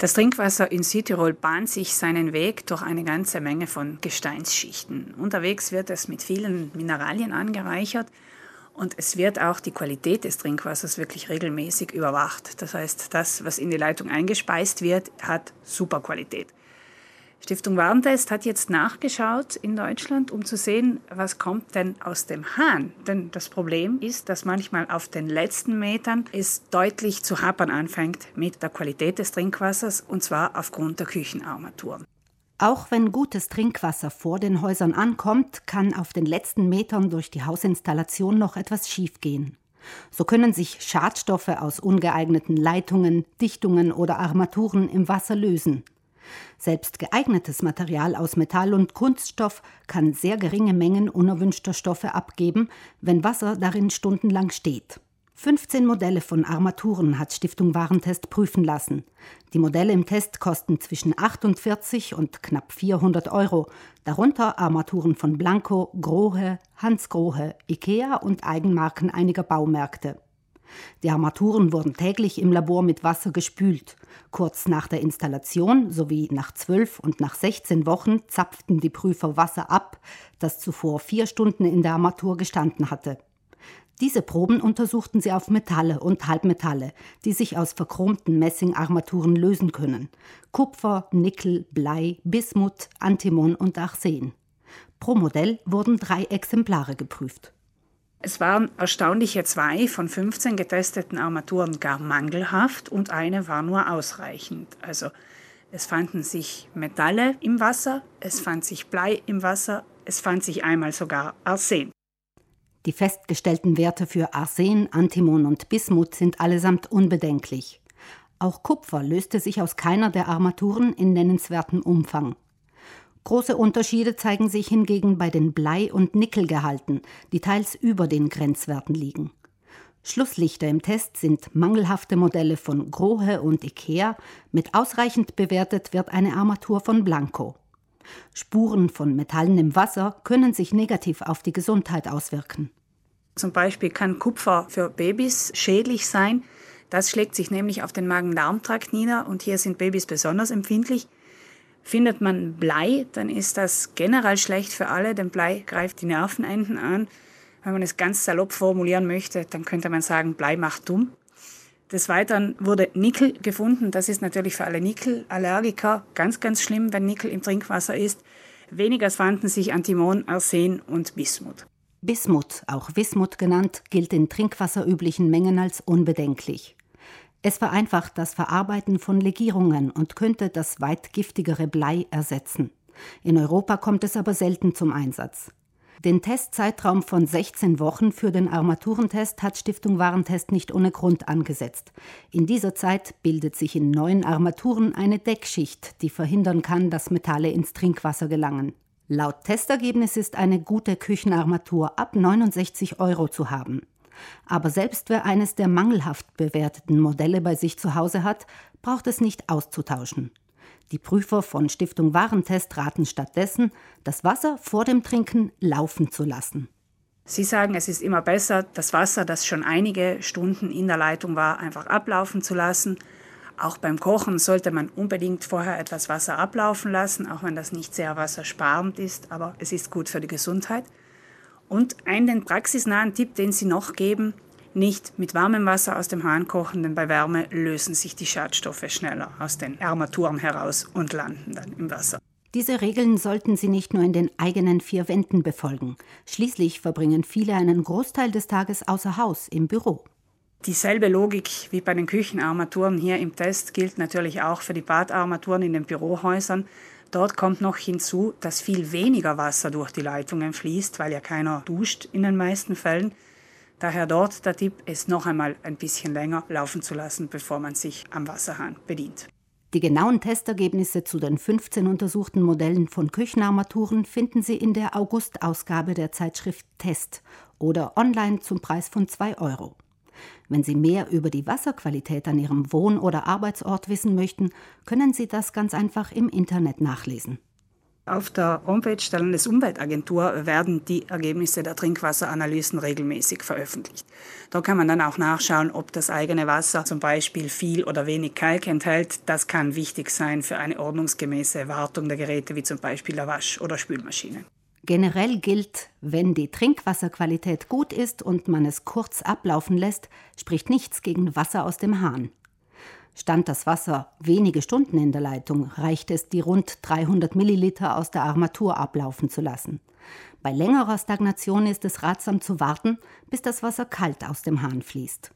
Das Trinkwasser in Südtirol bahnt sich seinen Weg durch eine ganze Menge von Gesteinsschichten. Unterwegs wird es mit vielen Mineralien angereichert und es wird auch die Qualität des Trinkwassers wirklich regelmäßig überwacht. Das heißt, das, was in die Leitung eingespeist wird, hat super Qualität. Stiftung Warentest hat jetzt nachgeschaut in Deutschland, um zu sehen, was kommt denn aus dem Hahn. Denn das Problem ist, dass manchmal auf den letzten Metern es deutlich zu hapern anfängt mit der Qualität des Trinkwassers und zwar aufgrund der Küchenarmaturen. Auch wenn gutes Trinkwasser vor den Häusern ankommt, kann auf den letzten Metern durch die Hausinstallation noch etwas schiefgehen. So können sich Schadstoffe aus ungeeigneten Leitungen, Dichtungen oder Armaturen im Wasser lösen. Selbst geeignetes Material aus Metall und Kunststoff kann sehr geringe Mengen unerwünschter Stoffe abgeben, wenn Wasser darin stundenlang steht. 15 Modelle von Armaturen hat Stiftung Warentest prüfen lassen. Die Modelle im Test kosten zwischen 48 und knapp 400 Euro, darunter Armaturen von Blanco, Grohe, Hans Grohe, Ikea und Eigenmarken einiger Baumärkte. Die Armaturen wurden täglich im Labor mit Wasser gespült. Kurz nach der Installation sowie nach zwölf und nach 16 Wochen zapften die Prüfer Wasser ab, das zuvor vier Stunden in der Armatur gestanden hatte. Diese Proben untersuchten sie auf Metalle und Halbmetalle, die sich aus verchromten Messingarmaturen lösen können. Kupfer, Nickel, Blei, Bismut, Antimon und Arsen. Pro Modell wurden drei Exemplare geprüft. Es waren erstaunliche zwei von 15 getesteten Armaturen gar mangelhaft und eine war nur ausreichend. Also es fanden sich Metalle im Wasser, es fand sich Blei im Wasser, es fand sich einmal sogar Arsen. Die festgestellten Werte für Arsen, Antimon und Bismut sind allesamt unbedenklich. Auch Kupfer löste sich aus keiner der Armaturen in nennenswertem Umfang. Große Unterschiede zeigen sich hingegen bei den Blei- und Nickelgehalten, die teils über den Grenzwerten liegen. Schlusslichter im Test sind mangelhafte Modelle von Grohe und Ikea, mit ausreichend bewertet wird eine Armatur von Blanco. Spuren von Metallen im Wasser können sich negativ auf die Gesundheit auswirken. Zum Beispiel kann Kupfer für Babys schädlich sein. Das schlägt sich nämlich auf den Magen-Darm-Trakt nieder und hier sind Babys besonders empfindlich. Findet man Blei, dann ist das generell schlecht für alle, denn Blei greift die Nervenenden an. Wenn man es ganz salopp formulieren möchte, dann könnte man sagen, Blei macht dumm. Des Weiteren wurde Nickel gefunden. Das ist natürlich für alle Nickelallergiker ganz, ganz schlimm, wenn Nickel im Trinkwasser ist. Weniger fanden sich Antimon, Arsen und Bismut. Bismut, auch Wismut genannt, gilt in trinkwasserüblichen Mengen als unbedenklich. Es vereinfacht das Verarbeiten von Legierungen und könnte das weit giftigere Blei ersetzen. In Europa kommt es aber selten zum Einsatz. Den Testzeitraum von 16 Wochen für den Armaturentest hat Stiftung Warentest nicht ohne Grund angesetzt. In dieser Zeit bildet sich in neuen Armaturen eine Deckschicht, die verhindern kann, dass Metalle ins Trinkwasser gelangen. Laut Testergebnis ist eine gute Küchenarmatur ab 69 Euro zu haben. Aber selbst wer eines der mangelhaft bewerteten Modelle bei sich zu Hause hat, braucht es nicht auszutauschen. Die Prüfer von Stiftung Warentest raten stattdessen, das Wasser vor dem Trinken laufen zu lassen. Sie sagen, es ist immer besser, das Wasser, das schon einige Stunden in der Leitung war, einfach ablaufen zu lassen. Auch beim Kochen sollte man unbedingt vorher etwas Wasser ablaufen lassen, auch wenn das nicht sehr wassersparend ist, aber es ist gut für die Gesundheit. Und einen praxisnahen Tipp, den Sie noch geben, nicht mit warmem Wasser aus dem Hahn kochen, denn bei Wärme lösen sich die Schadstoffe schneller aus den Armaturen heraus und landen dann im Wasser. Diese Regeln sollten Sie nicht nur in den eigenen vier Wänden befolgen. Schließlich verbringen viele einen Großteil des Tages außer Haus im Büro. Dieselbe Logik wie bei den Küchenarmaturen hier im Test gilt natürlich auch für die Badarmaturen in den Bürohäusern. Dort kommt noch hinzu, dass viel weniger Wasser durch die Leitungen fließt, weil ja keiner duscht in den meisten Fällen. Daher dort der Tipp, es noch einmal ein bisschen länger laufen zu lassen, bevor man sich am Wasserhahn bedient. Die genauen Testergebnisse zu den 15 untersuchten Modellen von Küchenarmaturen finden Sie in der August-Ausgabe der Zeitschrift Test oder online zum Preis von 2 Euro. Wenn Sie mehr über die Wasserqualität an Ihrem Wohn- oder Arbeitsort wissen möchten, können Sie das ganz einfach im Internet nachlesen. Auf der Homepage der Landesumweltagentur werden die Ergebnisse der Trinkwasseranalysen regelmäßig veröffentlicht. Da kann man dann auch nachschauen, ob das eigene Wasser zum Beispiel viel oder wenig Kalk enthält. Das kann wichtig sein für eine ordnungsgemäße Wartung der Geräte wie zum Beispiel der Wasch- oder Spülmaschine. Generell gilt, wenn die Trinkwasserqualität gut ist und man es kurz ablaufen lässt, spricht nichts gegen Wasser aus dem Hahn. Stand das Wasser wenige Stunden in der Leitung, reicht es, die rund 300 Milliliter aus der Armatur ablaufen zu lassen. Bei längerer Stagnation ist es ratsam zu warten, bis das Wasser kalt aus dem Hahn fließt.